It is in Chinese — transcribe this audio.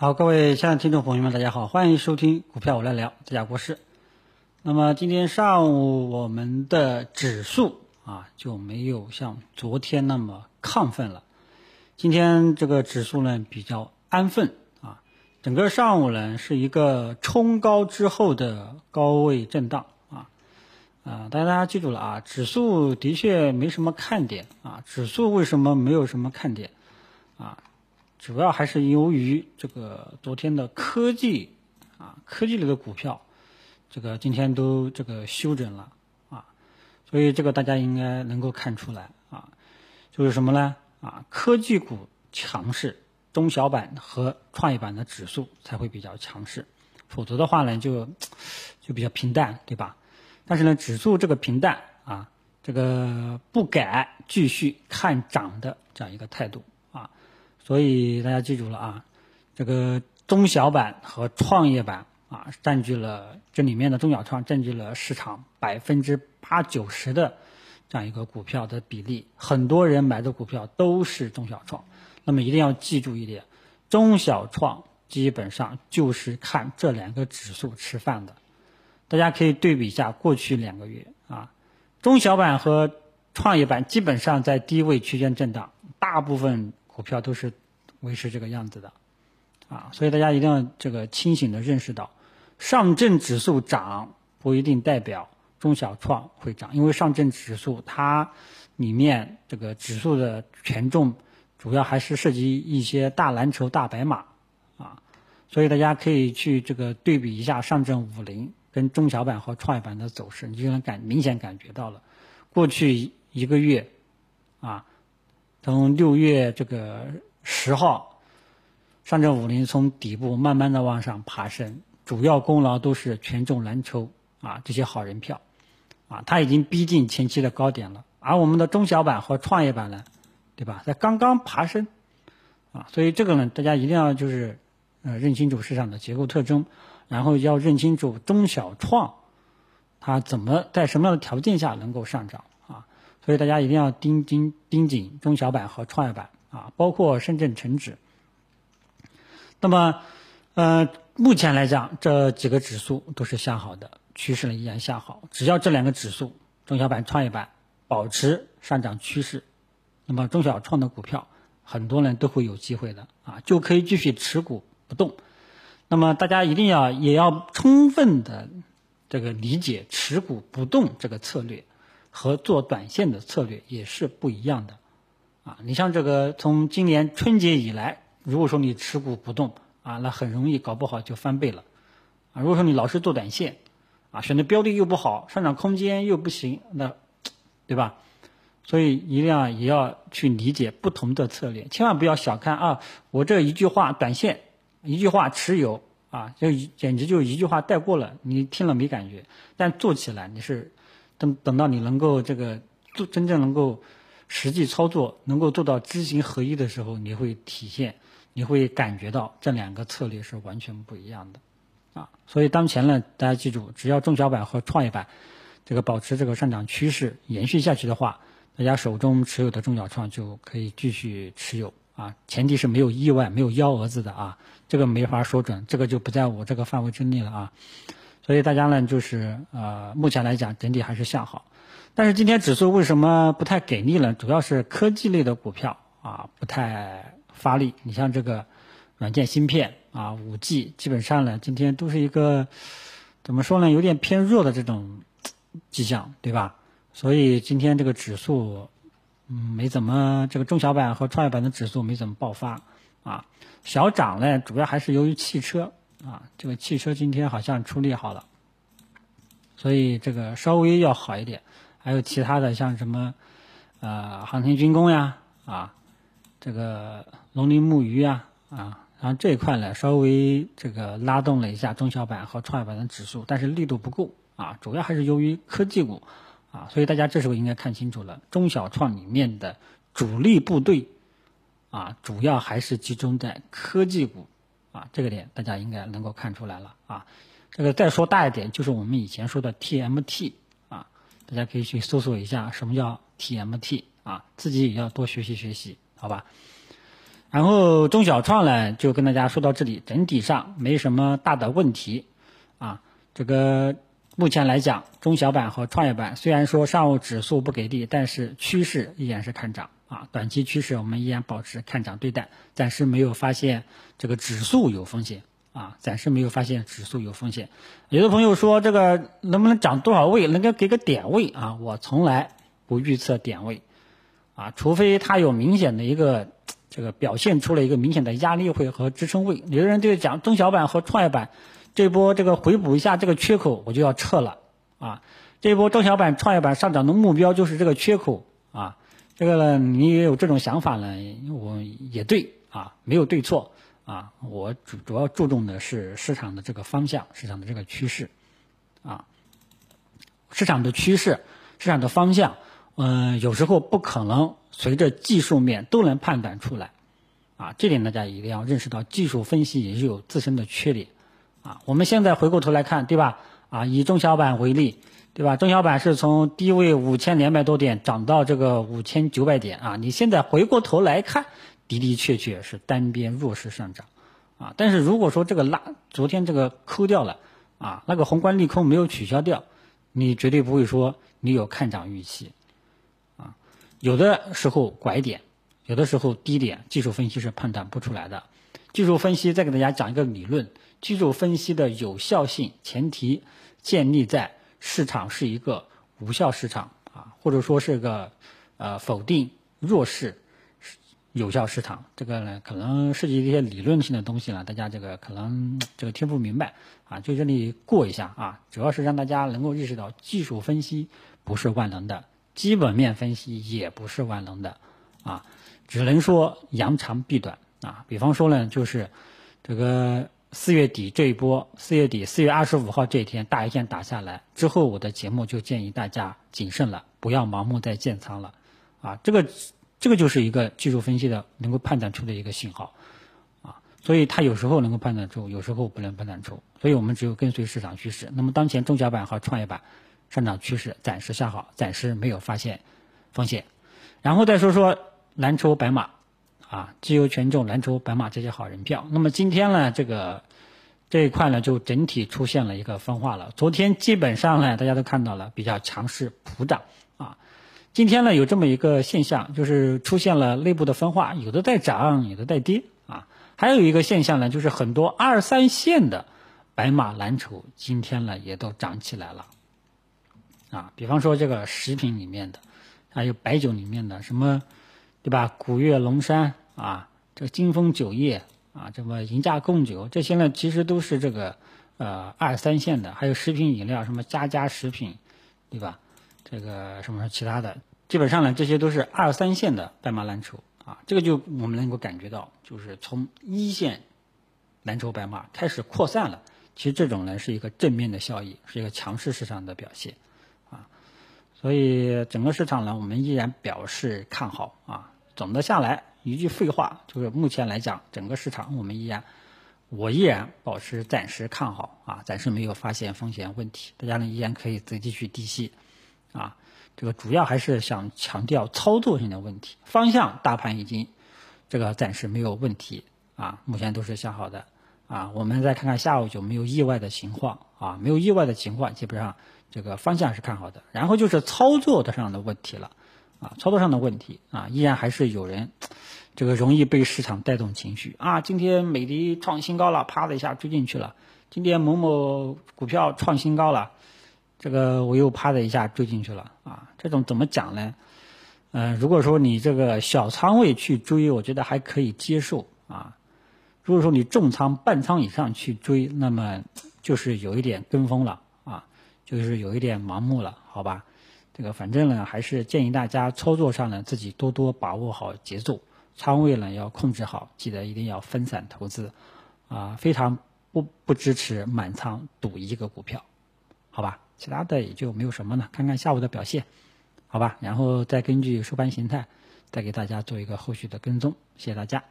好，各位亲爱的听众朋友们，大家好，欢迎收听股票我来聊，这家国事。那么今天上午我们的指数啊就没有像昨天那么亢奋了，今天这个指数呢比较安分啊，整个上午呢是一个冲高之后的高位震荡啊啊，大家大家记住了啊，指数的确没什么看点啊，指数为什么没有什么看点啊？主要还是由于这个昨天的科技啊，科技类的股票，这个今天都这个休整了啊，所以这个大家应该能够看出来啊，就是什么呢？啊，科技股强势，中小板和创业板的指数才会比较强势，否则的话呢，就就比较平淡，对吧？但是呢，指数这个平淡啊，这个不改继续看涨的这样一个态度。所以大家记住了啊，这个中小板和创业板啊，占据了这里面的中小创占据了市场百分之八九十的这样一个股票的比例，很多人买的股票都是中小创。那么一定要记住一点，中小创基本上就是看这两个指数吃饭的。大家可以对比一下过去两个月啊，中小板和创业板基本上在低位区间震荡，大部分。股票都是维持这个样子的，啊，所以大家一定要这个清醒的认识到，上证指数涨不一定代表中小创会涨，因为上证指数它里面这个指数的权重主要还是涉及一些大蓝筹、大白马，啊，所以大家可以去这个对比一下上证五零跟中小板和创业板的走势，你就能感明显感觉到了，过去一个月，啊。从六月这个十号，上证五零从底部慢慢的往上爬升，主要功劳都是权重蓝筹啊这些好人票，啊，它已经逼近前期的高点了。而我们的中小板和创业板呢，对吧，在刚刚爬升，啊，所以这个呢，大家一定要就是呃认清楚市场的结构特征，然后要认清楚中小创，它怎么在什么样的条件下能够上涨。所以大家一定要盯紧盯紧中小板和创业板啊，包括深圳成指。那么，呃，目前来讲，这几个指数都是向好的趋势呢，依然向好。只要这两个指数，中小板、创业板保持上涨趋势，那么中小创的股票，很多人都会有机会的啊，就可以继续持股不动。那么大家一定要也要充分的这个理解持股不动这个策略。和做短线的策略也是不一样的，啊，你像这个从今年春节以来，如果说你持股不动啊，那很容易搞不好就翻倍了，啊，如果说你老是做短线，啊，选的标的又不好，上涨空间又不行，那，对吧？所以一定要也要去理解不同的策略，千万不要小看啊，我这一句话短线，一句话持有啊，就简直就一句话带过了，你听了没感觉，但做起来你是。等等到你能够这个做真正能够实际操作，能够做到知行合一的时候，你会体现，你会感觉到这两个策略是完全不一样的，啊，所以当前呢，大家记住，只要中小板和创业板这个保持这个上涨趋势延续下去的话，大家手中持有的中小创就可以继续持有啊，前提是没有意外、没有幺蛾子的啊，这个没法说准，这个就不在我这个范围之内了啊。所以大家呢，就是呃，目前来讲整体还是向好，但是今天指数为什么不太给力呢？主要是科技类的股票啊不太发力。你像这个软件芯片啊、五 G，基本上呢今天都是一个怎么说呢，有点偏弱的这种迹象，对吧？所以今天这个指数嗯没怎么，这个中小板和创业板的指数没怎么爆发啊，小涨呢主要还是由于汽车。啊，这个汽车今天好像出力好了，所以这个稍微要好一点。还有其他的像什么，呃，航天军工呀，啊，这个农林牧渔呀，啊，然后这一块呢稍微这个拉动了一下中小板和创业板的指数，但是力度不够啊，主要还是由于科技股啊，所以大家这时候应该看清楚了，中小创里面的主力部队啊，主要还是集中在科技股。啊，这个点大家应该能够看出来了啊。这个再说大一点，就是我们以前说的 TMT 啊，大家可以去搜索一下什么叫 TMT 啊，自己也要多学习学习，好吧？然后中小创呢，就跟大家说到这里，整体上没什么大的问题啊。这个目前来讲，中小板和创业板虽然说上午指数不给力，但是趋势依然是看涨啊。短期趋势我们依然保持看涨对待，暂时没有发现这个指数有风险啊，暂时没有发现指数有风险。有的朋友说这个能不能涨多少位，能够给个点位啊？我从来不预测点位啊，除非它有明显的一个。这个表现出了一个明显的压力位和支撑位，有的人就讲中小板和创业板这波这个回补一下这个缺口，我就要撤了啊！这波中小板、创业板上涨的目标就是这个缺口啊！这个呢，你也有这种想法呢，我也对啊，没有对错啊，我主主要注重的是市场的这个方向，市场的这个趋势啊，市场的趋势，市场的方向。嗯，有时候不可能随着技术面都能判断出来，啊，这点大家一定要认识到，技术分析也是有自身的缺点，啊，我们现在回过头来看，对吧？啊，以中小板为例，对吧？中小板是从低位五千两百多点涨到这个五千九百点，啊，你现在回过头来看，的的确确是单边弱势上涨，啊，但是如果说这个拉昨天这个抠掉了，啊，那个宏观利空没有取消掉，你绝对不会说你有看涨预期。啊有的时候拐点，有的时候低点，技术分析是判断不出来的。技术分析再给大家讲一个理论：技术分析的有效性前提建立在市场是一个无效市场啊，或者说是个呃否定弱势有效市场。这个呢，可能涉及一些理论性的东西了，大家这个可能这个听不明白啊，就这里过一下啊，主要是让大家能够意识到技术分析不是万能的。基本面分析也不是万能的，啊，只能说扬长避短啊。比方说呢，就是这个四月底这一波，四月底四月二十五号这一天大一线打下来之后，我的节目就建议大家谨慎了，不要盲目再建仓了，啊，这个这个就是一个技术分析的能够判断出的一个信号，啊，所以它有时候能够判断出，有时候不能判断出，所以我们只有跟随市场趋势。那么当前中小板和创业板。上涨趋势暂时向好，暂时没有发现风险。然后再说说蓝筹白马，啊，自由权重蓝筹白马这些好人票。那么今天呢，这个这一块呢就整体出现了一个分化了。昨天基本上呢，大家都看到了比较强势普涨啊。今天呢有这么一个现象，就是出现了内部的分化，有的在涨，有的在跌啊。还有一个现象呢，就是很多二三线的白马蓝筹今天呢也都涨起来了。啊，比方说这个食品里面的，还有白酒里面的什么，对吧？古越龙山啊，这个金丰酒业啊，这么银价贡酒，这些呢其实都是这个呃二三线的，还有食品饮料，什么家家食品，对吧？这个什么其他的，基本上呢这些都是二三线的白马蓝筹啊，这个就我们能够感觉到，就是从一线蓝筹白马开始扩散了，其实这种呢是一个正面的效益，是一个强势市场的表现。所以整个市场呢，我们依然表示看好啊。总的下来，一句废话，就是目前来讲，整个市场我们依然，我依然保持暂时看好啊，暂时没有发现风险问题。大家呢依然可以自己去低吸啊。这个主要还是想强调操作性的问题，方向大盘已经这个暂时没有问题啊，目前都是向好的啊。我们再看看下午就没有意外的情况啊，没有意外的情况，基本上。这个方向是看好的，然后就是操作的上的问题了，啊，操作上的问题啊，依然还是有人，这个容易被市场带动情绪啊。今天美的创新高了，啪的一下追进去了；今天某某股票创新高了，这个我又啪的一下追进去了啊。这种怎么讲呢？嗯，如果说你这个小仓位去追，我觉得还可以接受啊。如果说你重仓半仓以上去追，那么就是有一点跟风了。就是有一点盲目了，好吧？这个反正呢，还是建议大家操作上呢，自己多多把握好节奏，仓位呢要控制好，记得一定要分散投资，啊，非常不不支持满仓赌一个股票，好吧？其他的也就没有什么了，看看下午的表现，好吧？然后再根据收盘形态，再给大家做一个后续的跟踪，谢谢大家。